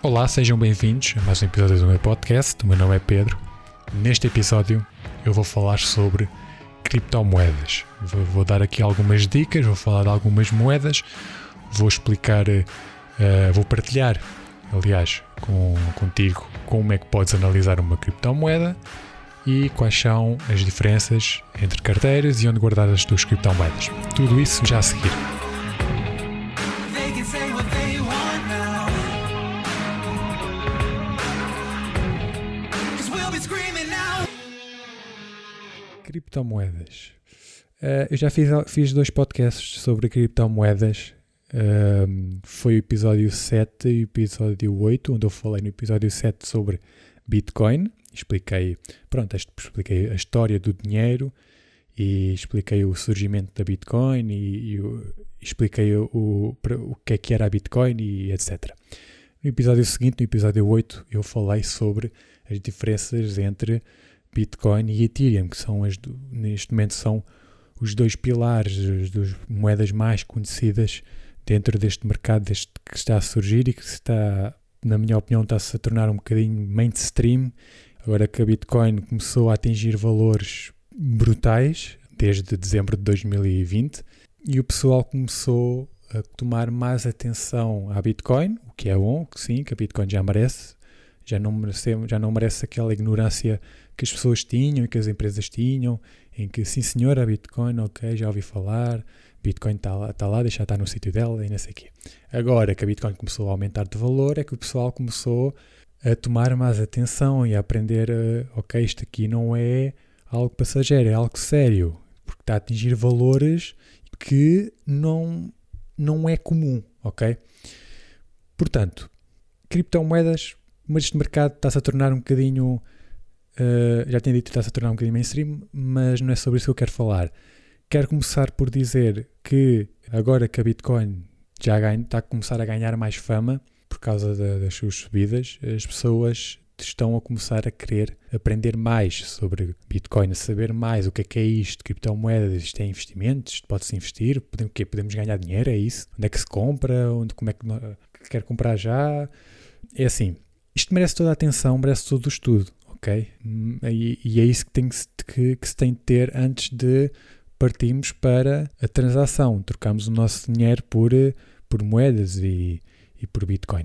Olá, sejam bem-vindos a mais um episódio do meu podcast. O meu nome é Pedro. Neste episódio eu vou falar sobre criptomoedas. Vou, vou dar aqui algumas dicas, vou falar de algumas moedas, vou explicar, uh, vou partilhar, aliás, com, contigo como é que podes analisar uma criptomoeda e quais são as diferenças entre carteiras e onde guardar as tuas criptomoedas. Tudo isso já a seguir. Criptomoedas. Eh, eu já fiz, fiz dois podcasts sobre criptomoedas. Ehm, foi o episódio 7 e o episódio 8, onde eu falei no episódio 7 sobre Bitcoin. Expliquei, pronto, expliquei a história do dinheiro e expliquei o surgimento da Bitcoin e, e expliquei o, o, o que é que era a Bitcoin e etc. No episódio seguinte, no episódio 8, eu falei sobre as diferenças entre Bitcoin e Ethereum, que são as do- neste momento são os dois pilares, as duas moedas mais conhecidas dentro deste mercado deste que está a surgir e que está, na minha opinião, está-se a tornar um bocadinho mainstream. Agora que a Bitcoin começou a atingir valores brutais desde dezembro de 2020 e o pessoal começou a tomar mais atenção à Bitcoin, o que é bom, que sim, que a Bitcoin já merece, já não merece, já não merece aquela ignorância que as pessoas tinham e que as empresas tinham, em que sim senhor, a Bitcoin, ok, já ouvi falar, Bitcoin está lá, tá lá, deixa estar no sítio dela e não sei o quê. Agora que a Bitcoin começou a aumentar de valor, é que o pessoal começou a tomar mais atenção e a aprender, eh, ok, isto aqui não é algo passageiro, é algo sério, porque está a atingir valores que não, não é comum, ok? Portanto, criptomoedas, mas este mercado está-se a tornar um bocadinho Uh, já tinha dito que está-se a tornar um bocadinho mainstream, mas não é sobre isso que eu quero falar. Quero começar por dizer que agora que a Bitcoin já ganha, está a começar a ganhar mais fama por causa da- das suas subidas, as pessoas estão a começar a querer aprender mais sobre Bitcoin, a saber mais o que é que é isto, criptomoedas, isto é investimentos, isto pode-se investir, podemos, quê? podemos ganhar dinheiro, é isso? Onde é que se compra, onde, como é que quer comprar já? É assim, isto merece toda a atenção, merece todo o estudo, ok? E, e é isso que, tem que, se- que- que se tem de ter antes de partirmos para a transação, trocamos o nosso dinheiro por, eh, por moedas e, e por Bitcoin.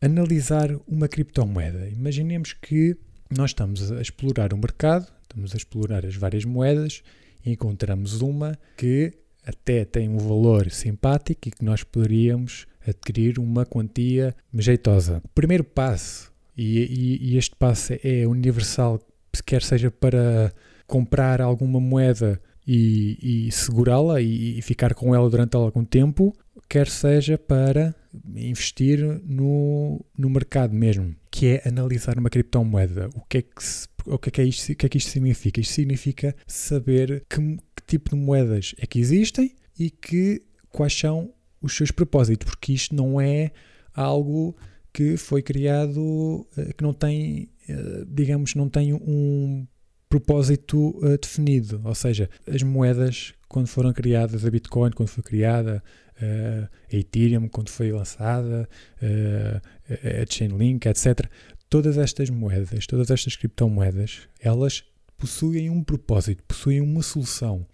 Analisar uma criptomoeda. Imaginemos que nós estamos a explorar o mercado, estamos a explorar as várias moedas e encontramos uma que até tem um valor simpático e que nós poderíamos adquirir uma quantia jeitosa. O primeiro passo, e, e- e este passo é universal, quer seja para comprar alguma moeda e, e segurá-la e, e ficar com ela durante algum tempo, quer seja para investir no, no mercado mesmo, que é analisar uma criptomoeda. O que é que, se- o que, é que, é isto, o que é que isto significa? Isto significa saber que, que tipo de moedas é que existem e que, quais são os seus propósitos, porque isto não é algo que foi criado, eh, que não tem, eh, digamos, não tem um propósito eh, definido. Ou seja, as moedas, quando foram criadas, a Bitcoin, quando foi criada, a Ethereum, quando foi lançada, a Chainlink, etc. Todas estas moedas, todas estas criptomoedas, elas possuem um propósito, possuem uma solução.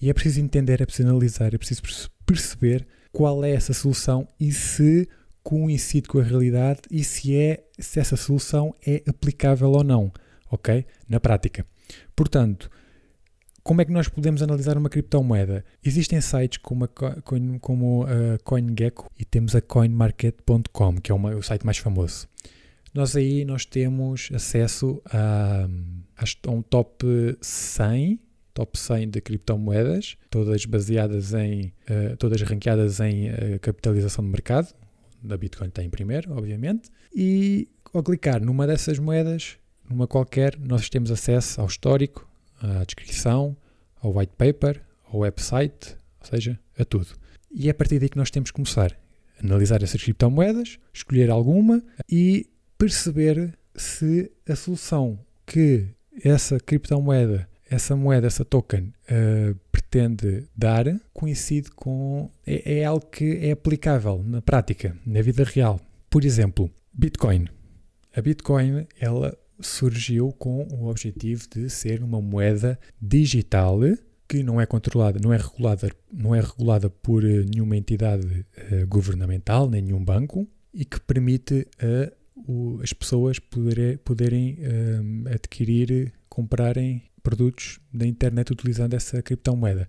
E é preciso entender, é preciso analisar, é preciso perce- perceber qual é essa solução e se coincide com a realidade e se, é, se essa solução é aplicável ou não, ok? Na prática. Portanto, como é que nós podemos analisar uma criptomoeda? Existem sites como a, como a CoinGecko e temos a CoinMarket.com, que é uma- o site mais famoso. Nós aí nós temos acesso a, a um top 100, top 100 de criptomoedas, todas baseadas em, eh, todas ranqueadas em eh, capitalização de mercado. Da Bitcoin está em primeiro, obviamente. E ao clicar numa dessas moedas, numa qualquer, nós temos acesso ao histórico, à descrição, ao white paper, ao website, ou seja, a tudo. E é a partir daí que nós temos que começar a analisar essas criptomoedas, escolher alguma e perceber se a solução que essa criptomoeda, essa moeda, essa token eh, pretende dar coincide com. É, é algo que é aplicável na prática, na vida real. Por exemplo, Bitcoin. A Bitcoin, ela surgiu com o objetivo de ser uma moeda digital que não é controlada, não é regulada, não é regulada por eh, nenhuma entidade eh, governamental, nem nenhum banco, e que permite a o- as pessoas poderem, poderem eh, adquirir, comprarem produtos da internet utilizando essa criptomoeda.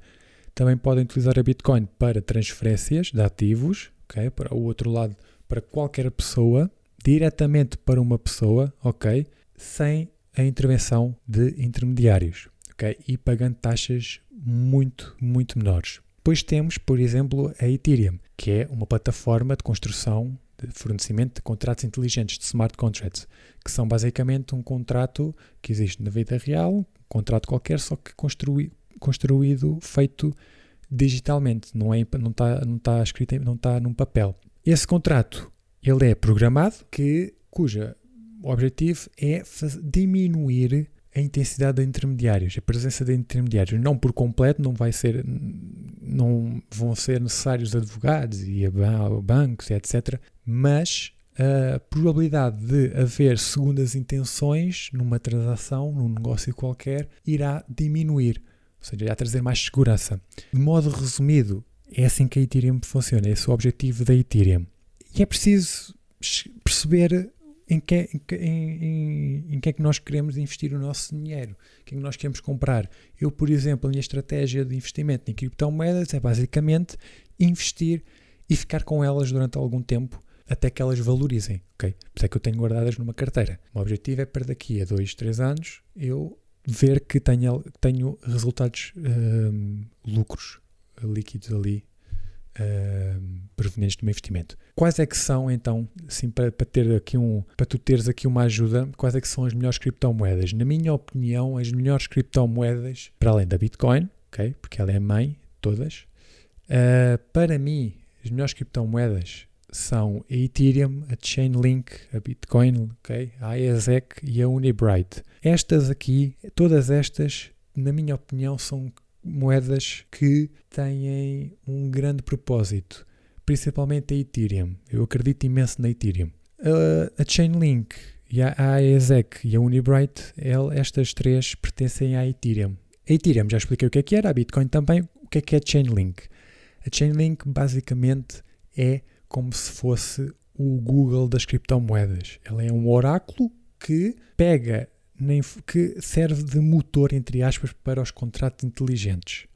Também podem utilizar a Bitcoin para transferências de ativos, ok? para o outro lado, para qualquer pessoa, diretamente para uma pessoa, ok? sem a intervenção de intermediários ok? e pagando taxas muito, muito menores. Depois temos, por exemplo, a Ethereum, que é uma plataforma de construção de fornecimento de contratos inteligentes, de smart contracts, que são basicamente um contrato que existe na vida real, contrato qualquer, só que construí, construído, feito digitalmente, não é, não está não tá escrito, não está num papel. Esse contrato, ele é programado, que, cuja objetivo é diminuir a intensidade de intermediários, a presença de intermediários, não por completo, não vai ser, não vão ser necessários advogados e ba- bancos, etc. Mas a probabilidade de haver segundas intenções numa transação, num negócio qualquer, irá diminuir, ou seja, irá trazer mais segurança. De modo resumido, é assim que a Ethereum funciona, esse é o objetivo da Ethereum. E é preciso perceber em que, em, em- em que é que nós queremos investir o nosso dinheiro, o que é que nós queremos comprar. Eu, por exemplo, a minha estratégia de investimento em criptomoedas é basicamente investir e ficar com elas durante algum tempo até que elas valorizem, ok? Por isso é que eu tenho guardadas numa carteira. O meu objetivo é para daqui a 2, 3 anos eu ver que tenho, tenho resultados, hum, lucros líquidos ali hum, provenientes do meu investimento. Quais é que são então, assim, para, para ter aqui um, para tu teres aqui uma ajuda, quais é que são as melhores criptomoedas? Na minha opinião, as melhores criptomoedas, para além da Bitcoin, ok? Porque ela é a mãe de todas. ah, para mim, as melhores criptomoedas são a Ethereum, a Chainlink, a Bitcoin, ok? a IASEC e a Unibright. Estas aqui, todas estas, na minha opinião, são moedas que têm um grande propósito, principalmente a Ethereum. Eu acredito imenso na Ethereum. A- a Chainlink e a IASEC e a Unibright, estas três pertencem à Ethereum. A Ethereum já expliquei o que é que era, a Bitcoin também. O que é que é Chainlink? A Chainlink basicamente é como se fosse o Google das criptomoedas. Ela é um oráculo que pega, que serve de motor, entre aspas, para os contratos inteligentes.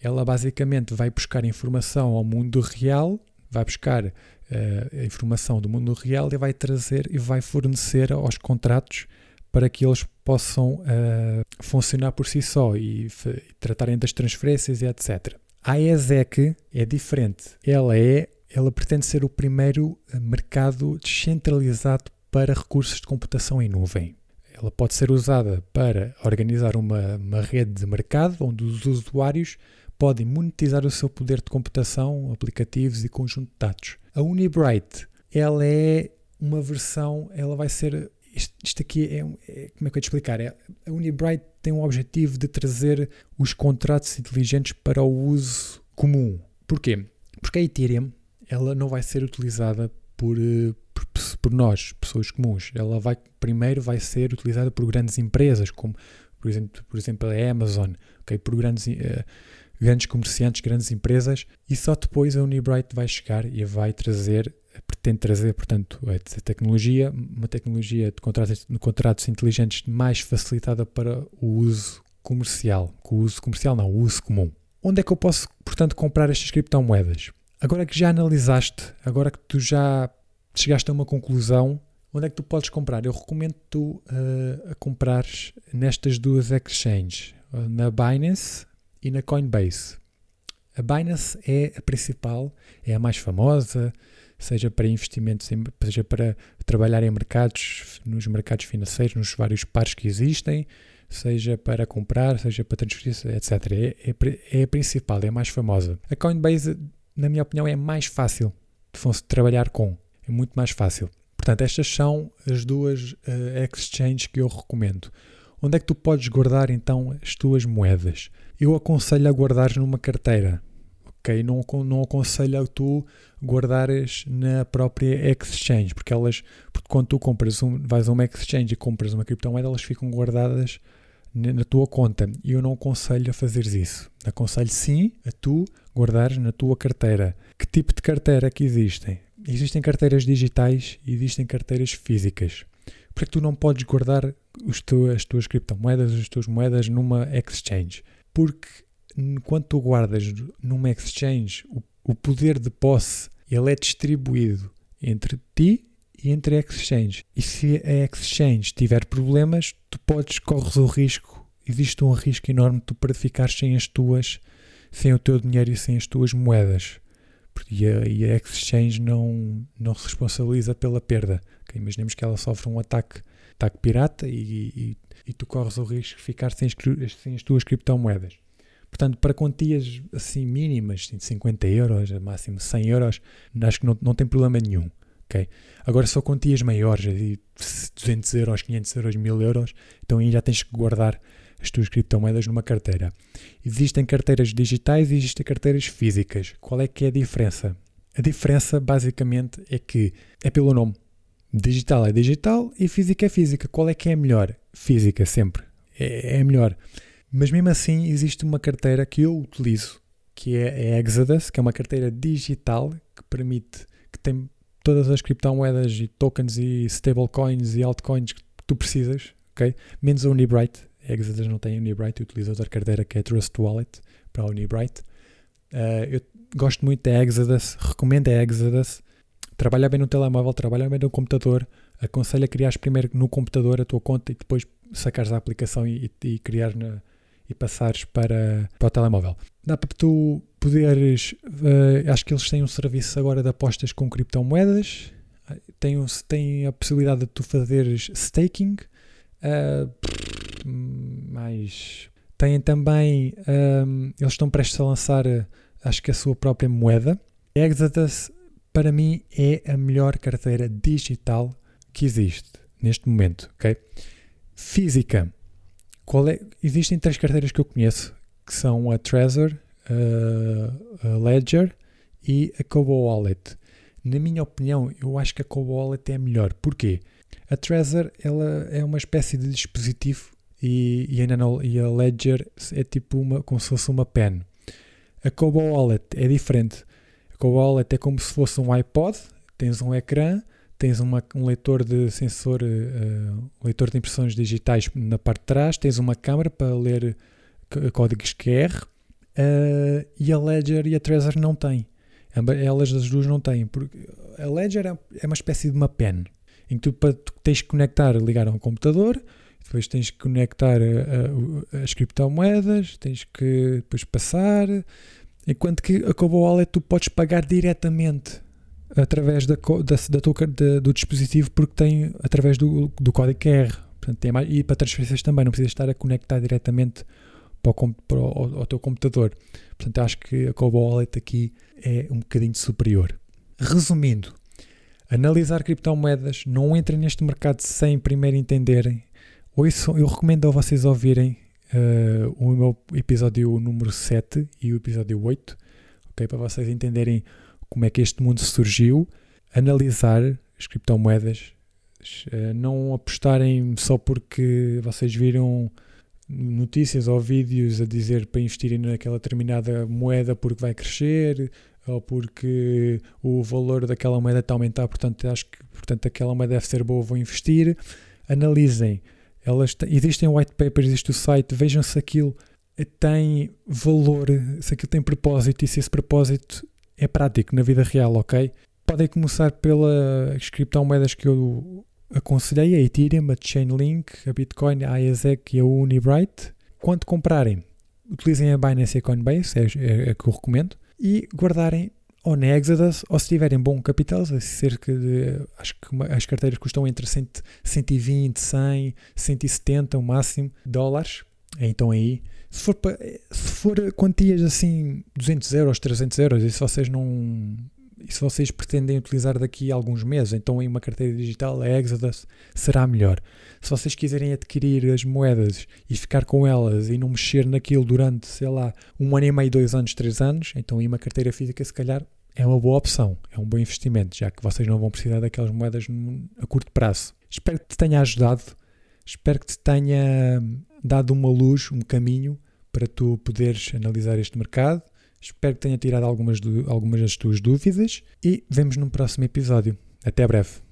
Ela basicamente vai buscar informação ao mundo real, vai buscar eh, a informação do mundo real e vai trazer e vai fornecer aos contratos para que eles possam eh, funcionar por si só e, e tratarem das transferências e etc. A ESEC é diferente. Ela é, ela pretende ser o primeiro eh, mercado descentralizado para recursos de computação em nuvem. Ela pode ser usada para organizar uma, uma rede de mercado onde os usuários podem monetizar o seu poder de computação, aplicativos e conjunto de dados. A Unibright, ela é uma versão, ela vai ser isto, isto aqui é, é- como é que eu te explicar? É, a Unibright tem um objetivo de trazer os contratos inteligentes para o uso comum. Porquê? Porque a Ethereum ela não vai ser utilizada por, eh, por, por nós, pessoas comuns. Ela vai primeiro vai ser utilizada por grandes empresas, como por exemplo, por exemplo a Amazon, ok? por grandes, eh, grandes comerciantes, grandes empresas, e só depois a Unibright vai chegar e vai trazer, pretende trazer, portanto, essa tecnologia, uma tecnologia de contratos, de contratos inteligentes mais facilitada para o uso comercial. O uso comercial não, o uso comum. Onde é que eu posso, portanto, comprar estas criptomoedas? Agora que já analisaste, agora que tu já chegaste a uma conclusão, onde é que tu podes comprar? Eu recomendo tu eh, a comprares nestas duas exchanges, na Binance e na Coinbase. A Binance é a principal, é a mais famosa, seja para investimentos, seja para trabalhar em mercados, nos mercados financeiros, nos vários pares que existem, seja para comprar, seja para transferir, etc. É, é é a principal, é a mais famosa. A Coinbase, na minha opinião, é mais fácil de trabalhar com, é muito mais fácil. Portanto, estas são as duas eh, exchanges que eu recomendo. Onde é que tu podes guardar então as tuas moedas? Eu aconselho a guardares numa carteira, ok? Não, não aconselho a tu guardares na própria exchange, porque elas, porque quando tu compras um, vais a uma exchange e compras uma criptomoeda, elas ficam guardadas na tua conta. E eu não aconselho a fazeres isso. Aconselho sim a tu guardares na tua carteira. Que tipo de carteira é que existem? Existem carteiras digitais e existem carteiras físicas. Por que tu não podes guardar tu- as tuas criptomoedas, as tuas moedas numa exchange? Porque quando tu guardas numa exchange, o, o poder de posse ele é distribuído entre ti e entre exchange. E se a exchange tiver problemas, tu podes, corres o risco, existe um risco enorme de tu para ficar sem as tuas, sem o teu dinheiro e sem as tuas moedas. E a, e a exchange não, não se responsabiliza pela perda. ok? Imaginemos que ela sofre um ataque, ataque pirata e, e, e tu corres o risco de ficar sem sem as tuas criptomoedas. Portanto, para quantias assim mínimas, de 50 euros, a máximo 100 euros, acho que não, não tem problema nenhum. Ok? Agora, só quantias maiores, de 200 euros, 500 euros, 1000 euros, então aí já tens que guardar as tuas criptomoedas numa carteira. Existem carteiras digitais e existem carteiras físicas. Qual é que é a diferença? A diferença, basicamente, é que é pelo nome. Digital é digital e física é física. Qual é que é melhor? Física, sempre. É, é melhor. Mas mesmo assim, existe uma carteira que eu utilizo, que é a Exodus, que é uma carteira digital que permite, que tem todas as criptomoedas e tokens e stablecoins e altcoins que tu precisas, ok? Menos a Unibright. A Exodus não tem Unibright, eu utilizo outra carteira que é Trust Wallet para a Unibright. Uh, eu gosto muito da Exodus, recomendo a Exodus. Trabalha bem no telemóvel, trabalha bem no computador. Aconselho a criares primeiro no computador a tua conta e depois sacares a aplicação e, e, e criar na, e passares para, para o telemóvel. Dá para tu poderes. Uh, acho que eles têm um serviço agora de apostas com criptomoedas. Tem, um, tem a possibilidade de tu fazeres staking. Uh, mais. Têm também. Um, eles estão prestes a lançar, acho que a sua própria moeda. Exodus, para mim, é a melhor carteira digital que existe neste momento. ok? Física. Qual é? Existem três carteiras que eu conheço, que são a Trezor, a, Ledger e a Cobo Wallet. Na minha opinião, eu acho que a Cobo Wallet é a melhor. Porquê? A Trezor ela é uma espécie de dispositivo e, e, a, e a Ledger é tipo uma, como se fosse uma pen. A Cobo Wallet é diferente. A Cobo Wallet é como se fosse um iPod, tens um ecrã, tens uma, um leitor de sensor, uh, leitor de impressões digitais na parte de trás, tens uma câmera para ler códigos QR uh, e a Ledger e a Trezor não têm. Elas as duas não têm. Porque a Ledger é uma espécie de uma pen em que tu, tu tens que conectar, ligar a um computador, depois tens que conectar a, as criptomoedas, tens que depois passar, enquanto que a Cobo Wallet tu podes pagar diretamente através da, da, da tua, da, do dispositivo porque tem através do, do código QR. Portanto, tem mais, e para transferências também, não precisas estar a conectar diretamente para o, para o ao teu computador. Portanto, acho que a Cobo Wallet aqui é um bocadinho superior. Resumindo, analisar criptomoedas, não entrem neste mercado sem primeiro entenderem. Ouçam, eu recomendo a vocês ouvirem uh, o meu episódio número 7 e o episódio 8, okay, para vocês entenderem como é que este mundo surgiu, analisar as criptomoedas, uh, não apostarem só porque vocês viram notícias ou vídeos a dizer para investirem naquela determinada moeda porque vai crescer ou porque o valor daquela moeda está a aumentar, portanto acho que portanto, aquela moeda deve ser boa, vou investir. Analisem, elas existem white papers, existe o site, vejam se aquilo tem valor, se aquilo tem propósito e se esse propósito é prático na vida real, ok? Podem começar pelas criptomoedas que eu aconselhei, a Ethereum, a Chainlink, a Bitcoin, a IASEC e a Unibright. Quando comprarem, utilizem a Binance e a Coinbase, é, é, é que eu recomendo, e guardarem ou na Exodus, ou se tiverem bom capital, cerca de, acho que uma, as carteiras custam entre 100, 120, 100, 170 o máximo dólares, então aí, se for, se for quantias assim, 200 euros, 300 euros, se vocês não, e se vocês pretendem utilizar daqui a alguns meses, então em uma carteira digital a Exodus será melhor. Se vocês quiserem adquirir as moedas e ficar com elas e não mexer naquilo durante, sei lá, um ano e meio, dois anos, três anos, então em uma carteira física se calhar é uma boa opção, é um bom investimento, já que vocês não vão precisar daquelas moedas a curto prazo. Espero que te tenha ajudado, espero que te tenha dado uma luz, um caminho para tu poderes analisar este mercado. Espero que tenha tirado algumas, algumas das tuas dúvidas e vemos num próximo episódio. Até breve.